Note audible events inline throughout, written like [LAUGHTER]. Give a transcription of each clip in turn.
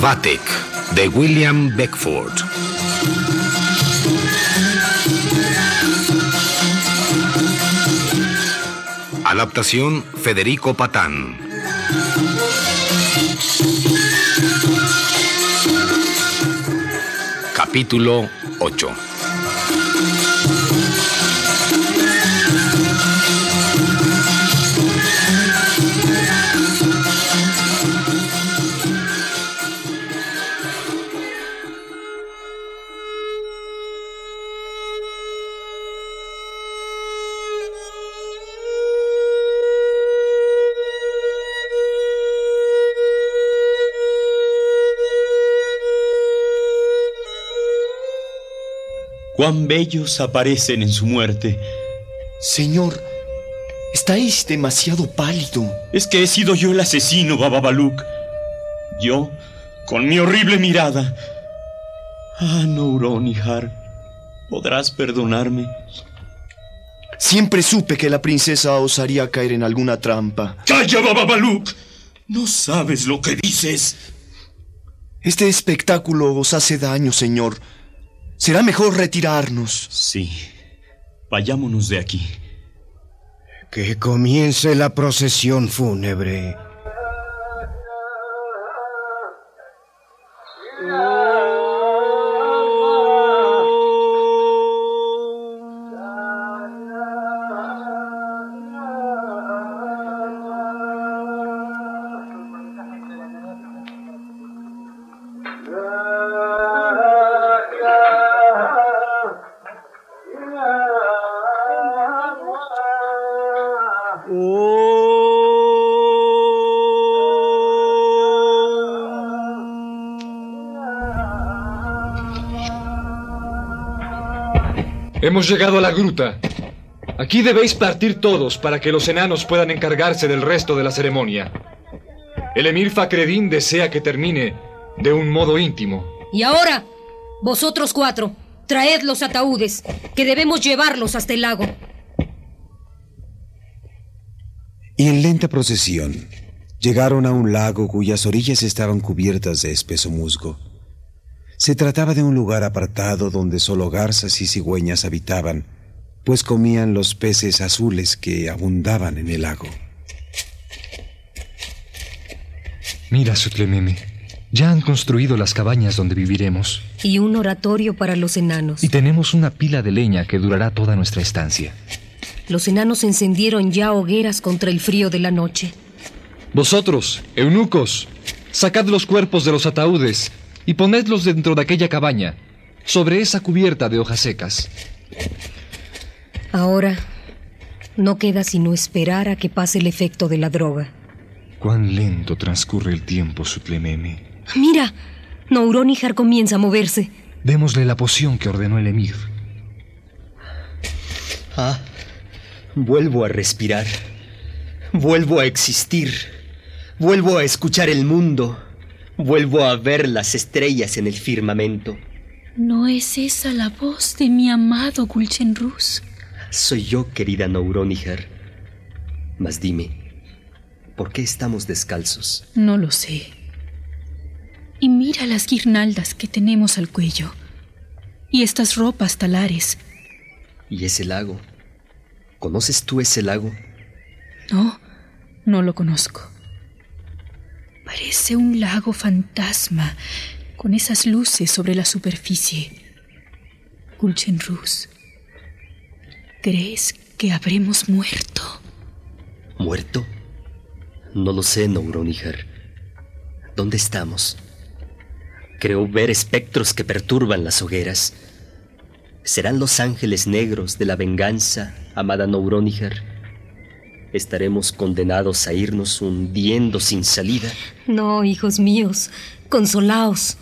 Vatic, de William Beckford. Adaptación Federico Patán. Capítulo 中。Cuán bellos aparecen en su muerte. Señor, estáis demasiado pálido. Es que he sido yo el asesino, Bababaluk. Yo, con mi horrible mirada. Ah, Nouronihar, ¿podrás perdonarme? Siempre supe que la princesa osaría caer en alguna trampa. ¡Calla, Bababaluk! No sabes lo que dices. Este espectáculo os hace daño, señor. Será mejor retirarnos. Sí. Vayámonos de aquí. Que comience la procesión fúnebre. Hemos llegado a la gruta. Aquí debéis partir todos para que los enanos puedan encargarse del resto de la ceremonia. El emir Fakreddin desea que termine de un modo íntimo. Y ahora, vosotros cuatro, traed los ataúdes, que debemos llevarlos hasta el lago. Y en lenta procesión llegaron a un lago cuyas orillas estaban cubiertas de espeso musgo. Se trataba de un lugar apartado donde solo garzas y cigüeñas habitaban, pues comían los peces azules que abundaban en el lago. Mira, Sutlememe, ya han construido las cabañas donde viviremos. Y un oratorio para los enanos. Y tenemos una pila de leña que durará toda nuestra estancia. Los enanos encendieron ya hogueras contra el frío de la noche. Vosotros, eunucos, sacad los cuerpos de los ataúdes y ponedlos dentro de aquella cabaña, sobre esa cubierta de hojas secas. Ahora no queda sino esperar a que pase el efecto de la droga. Cuán lento transcurre el tiempo, Sutlememe. Mira, Nouronihar comienza a moverse. Démosle la poción que ordenó el emir. Ah, vuelvo a respirar. Vuelvo a existir. Vuelvo a escuchar el mundo. Vuelvo a ver las estrellas en el firmamento. ¿No es esa la voz de mi amado Gulchenrus? Soy yo, querida Nouronihar. Mas dime, ¿por qué estamos descalzos? No lo sé. Y mira las guirnaldas que tenemos al cuello. Y estas ropas talares. ¿Y ese lago? ¿Conoces tú ese lago? No, no lo conozco. Parece un lago fantasma con esas luces sobre la superficie. Gulchenrus, ¿crees que habremos muerto? ¿Muerto? No lo sé, Nouronihar. ¿Dónde estamos? Creo ver espectros que perturban las hogueras. ¿Serán los ángeles negros de la venganza, amada Nouronihar? Estaremos condenados a irnos hundiendo sin salida. No, hijos míos, consolaos.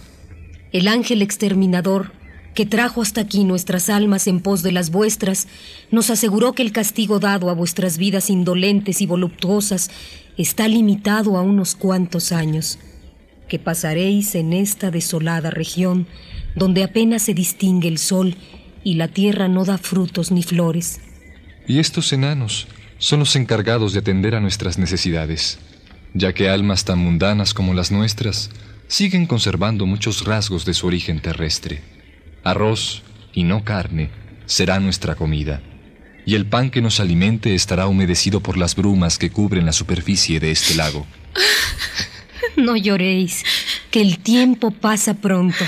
El ángel exterminador, que trajo hasta aquí nuestras almas en pos de las vuestras, nos aseguró que el castigo dado a vuestras vidas indolentes y voluptuosas está limitado a unos cuantos años, que pasaréis en esta desolada región donde apenas se distingue el sol y la tierra no da frutos ni flores. Y estos enanos son los encargados de atender a nuestras necesidades, ya que almas tan mundanas como las nuestras siguen conservando muchos rasgos de su origen terrestre. Arroz, y no carne, será nuestra comida, y el pan que nos alimente estará humedecido por las brumas que cubren la superficie de este lago. [LAUGHS] No lloréis, que el tiempo pasa pronto.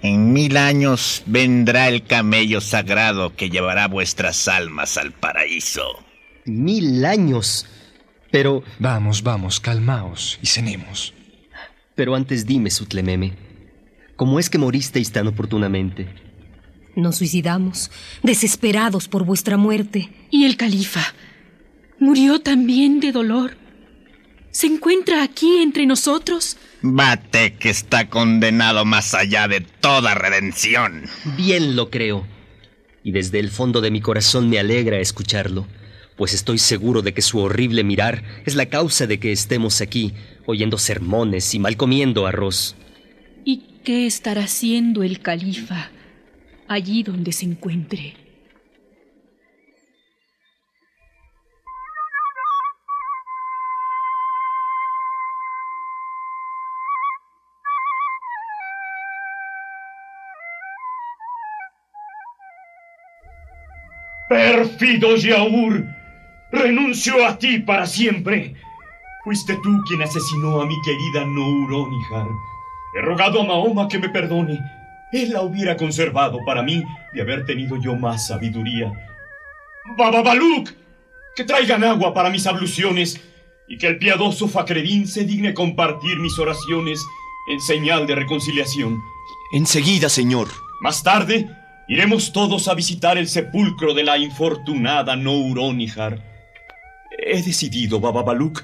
En mil años vendrá el camello sagrado que llevará vuestras almas al paraíso. Mil años. Pero... Vamos, vamos, calmaos y cenemos. Pero antes dime, Sutlememe, ¿cómo es que moristeis tan oportunamente? Nos suicidamos, desesperados por vuestra muerte. ¿Y el califa? ¿Murió también de dolor? ¿Se encuentra aquí entre nosotros? Bate que está condenado más allá de toda redención. Bien lo creo. Y desde el fondo de mi corazón me alegra escucharlo, pues estoy seguro de que su horrible mirar es la causa de que estemos aquí, oyendo sermones y mal comiendo arroz. ¿Y qué estará haciendo el califa? allí donde se encuentre. Pérfido Yaur, renuncio a ti para siempre. Fuiste tú quien asesinó a mi querida Nouronihar. He rogado a Mahoma que me perdone él la hubiera conservado para mí de haber tenido yo más sabiduría. Bababaluk, que traigan agua para mis abluciones y que el piadoso Facredín se digne compartir mis oraciones en señal de reconciliación. Enseguida, señor. Más tarde, iremos todos a visitar el sepulcro de la infortunada Nouronihar. He decidido, Bababaluk,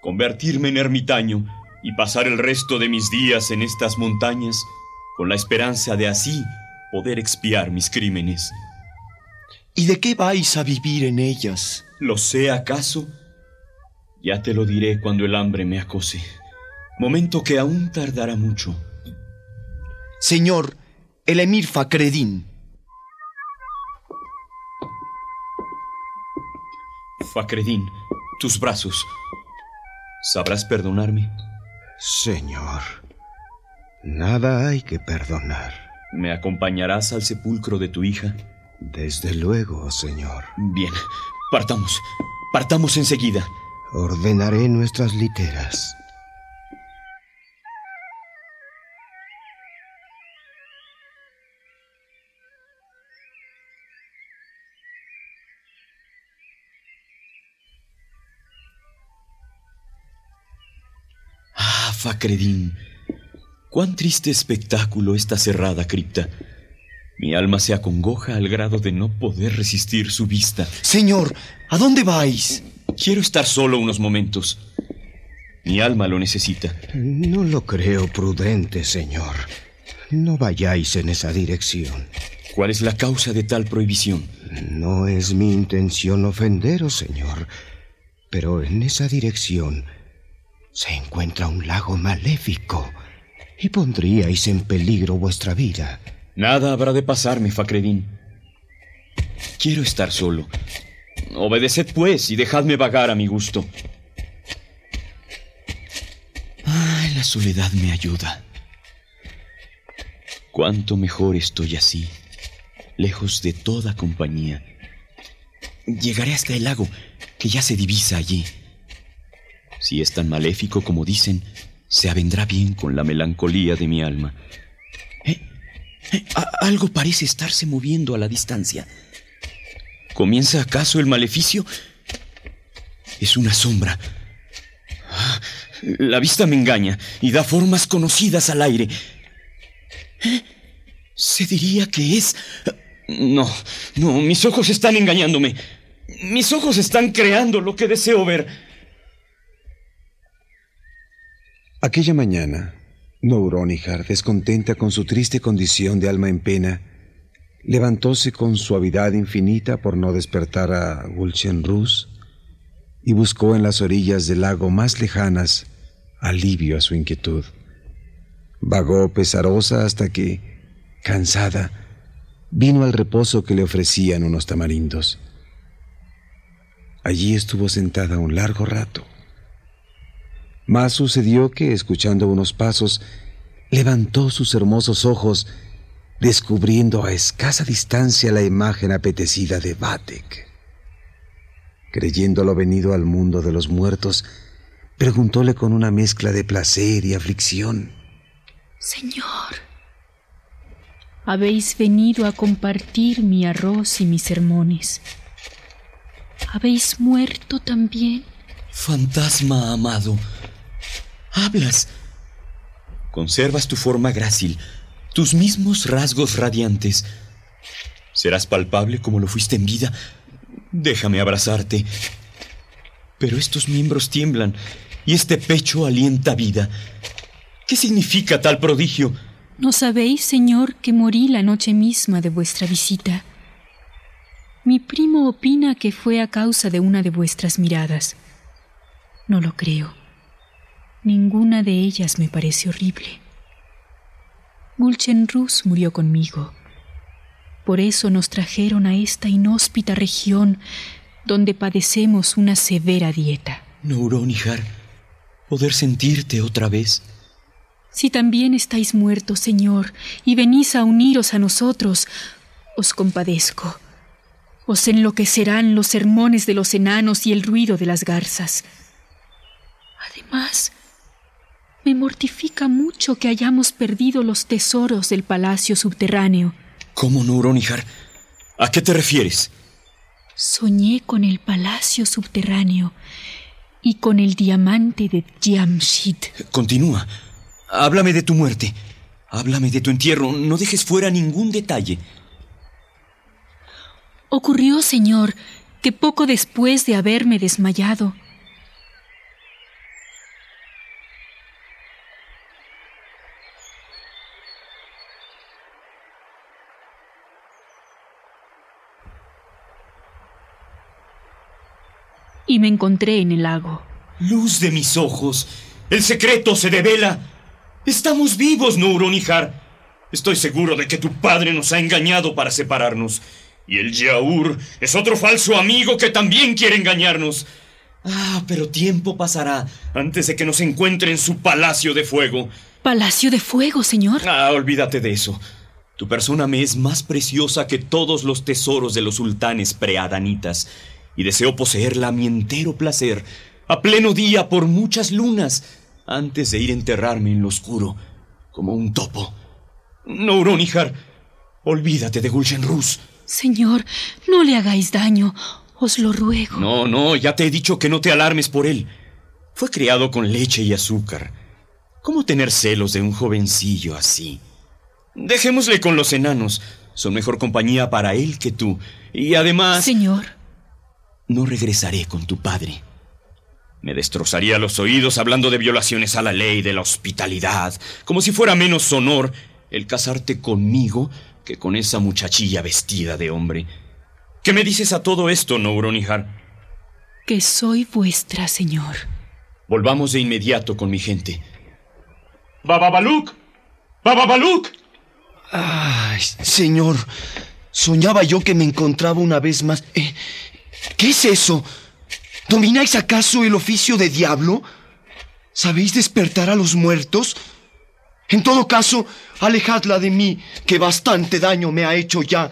convertirme en ermitaño y pasar el resto de mis días en estas montañas con la esperanza de así poder expiar mis crímenes. ¿Y de qué vais a vivir en ellas? ¿Lo sé acaso? Ya te lo diré cuando el hambre me acose, momento que aún tardará mucho. Señor, el emir Fakredin. Fakredin, tus brazos. ¿Sabrás perdonarme? Señor. Nada hay que perdonar. ¿Me acompañarás al sepulcro de tu hija? Desde luego, señor. Bien, partamos. Partamos enseguida. Ordenaré nuestras literas. Facredín. Cuán triste espectáculo esta cerrada cripta. Mi alma se acongoja al grado de no poder resistir su vista. Señor, ¿a dónde vais? Quiero estar solo unos momentos. Mi alma lo necesita. No lo creo prudente, señor. No vayáis en esa dirección. ¿Cuál es la causa de tal prohibición? No es mi intención ofenderos, señor. Pero en esa dirección se encuentra un lago maléfico y pondríais en peligro vuestra vida. Nada habrá de pasarme, Facredín. Quiero estar solo. Obedeced, pues, y dejadme vagar a mi gusto. Ay, la soledad me ayuda. Cuánto mejor estoy así, lejos de toda compañía. Llegaré hasta el lago, que ya se divisa allí. Si es tan maléfico como dicen, se avendrá bien con la melancolía de mi alma. ¿Eh? ¿Eh? algo parece estarse moviendo a la distancia. ¿Comienza acaso el maleficio? Es una sombra. Ah, la vista me engaña y da formas conocidas al aire. ¿Eh? Se diría que es... No, no, mis ojos están engañándome. Mis ojos están creando lo que deseo ver. Aquella mañana, Nouronihar, descontenta con su triste condición de alma en pena, levantóse con suavidad infinita por no despertar a Rus y buscó en las orillas del lago más lejanas alivio a su inquietud. Vagó pesarosa hasta que, cansada, vino al reposo que le ofrecían unos tamarindos. Allí estuvo sentada un largo rato. Más sucedió que, escuchando unos pasos, levantó sus hermosos ojos, descubriendo a escasa distancia la imagen apetecida de Batek. Creyéndolo venido al mundo de los muertos, preguntóle con una mezcla de placer y aflicción. Señor, habéis venido a compartir mi arroz y mis sermones. ¿Habéis muerto también? Fantasma amado, hablas. Conservas tu forma grácil, tus mismos rasgos radiantes. Serás palpable como lo fuiste en vida. Déjame abrazarte. Pero estos miembros tiemblan y este pecho alienta vida. ¿Qué significa tal prodigio? ¿No sabéis, señor, que morí la noche misma de vuestra visita? Mi primo opina que fue a causa de una de vuestras miradas. No lo creo. Ninguna de ellas me parece horrible. Gulchenrus murió conmigo. Por eso nos trajeron a esta inhóspita región donde padecemos una severa dieta. Nouronihar, poder sentirte otra vez. Si también estáis muertos, Señor, y venís a uniros a nosotros, os compadezco. Os enloquecerán los sermones de los enanos y el ruido de las garzas. Además, me mortifica mucho que hayamos perdido los tesoros del palacio subterráneo. ¿Cómo, Nouronihar? ¿A qué te refieres? Soñé con el palacio subterráneo y con el diamante de Jamshid. Continúa. Háblame de tu muerte. Háblame de tu entierro. No dejes fuera ningún detalle. Ocurrió, señor, que poco después de haberme desmayado, y me encontré en el lago. Luz de mis ojos. El secreto se devela. Estamos vivos, Nouronihar. Estoy seguro de que tu padre nos ha engañado para separarnos. Y el Yaur es otro falso amigo que también quiere engañarnos. Ah, pero tiempo pasará antes de que nos encuentre en su palacio de fuego. ¿Palacio de fuego, señor? Ah, olvídate de eso. Tu persona me es más preciosa que todos los tesoros de los sultanes preadanitas, y deseo poseerla a mi entero placer, a pleno día por muchas lunas, antes de ir a enterrarme en lo oscuro, como un topo. Nouronihar, olvídate de Gulshenrus. Señor, no le hagáis daño, os lo ruego. No, no, ya te he dicho que no te alarmes por él. Fue criado con leche y azúcar. ¿Cómo tener celos de un jovencillo así? Dejémosle con los enanos. Son mejor compañía para él que tú. Y además... Señor. No regresaré con tu padre. Me destrozaría los oídos hablando de violaciones a la ley, de la hospitalidad, como si fuera menos honor el casarte conmigo que con esa muchachilla vestida de hombre. ¿Qué me dices a todo esto, Nouronihar? Que soy vuestra, señor. Volvamos de inmediato con mi gente. ¡Bababaluk! ¡Bababaluk! Ay, señor, soñaba yo que me encontraba una vez más. Eh, ¿Qué es eso? ¿Domináis acaso el oficio de diablo? ¿Sabéis despertar a los muertos? En todo caso, alejadla de mí, que bastante daño me ha hecho ya.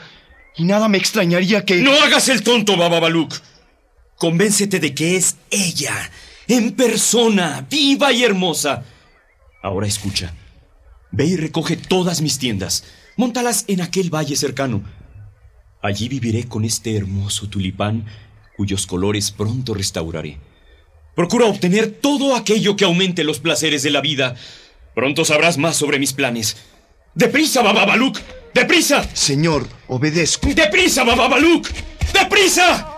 Y nada me extrañaría que... No hagas el tonto, Bababaluk. Convéncete de que es ella, en persona, viva y hermosa. Ahora escucha. Ve y recoge todas mis tiendas. Móntalas en aquel valle cercano. Allí viviré con este hermoso tulipán cuyos colores pronto restauraré. Procura obtener todo aquello que aumente los placeres de la vida. Pronto sabrás más sobre mis planes. ¡Deprisa, Bababaluk! ¡Deprisa! Señor, obedezco. ¡Deprisa, Bababaluk! ¡Deprisa!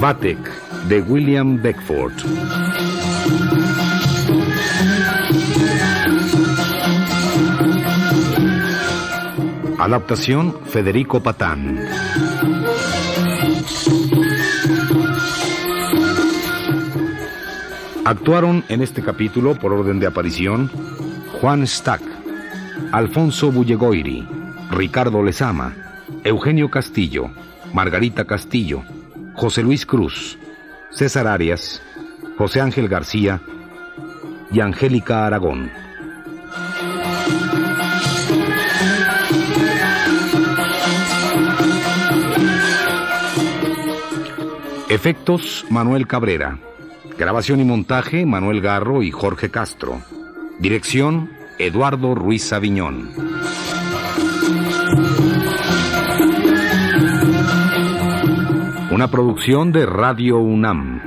Vatek de William Beckford. Adaptación Federico Patán. Actuaron en este capítulo, por orden de aparición, Juan Stack, Alfonso Bullegoiri, Ricardo Lezama, Eugenio Castillo, Margarita Castillo, José Luis Cruz, César Arias, José Ángel García y Angélica Aragón. Efectos Manuel Cabrera. Grabación y montaje Manuel Garro y Jorge Castro. Dirección Eduardo Ruiz Aviñón. Una producción de Radio UNAM.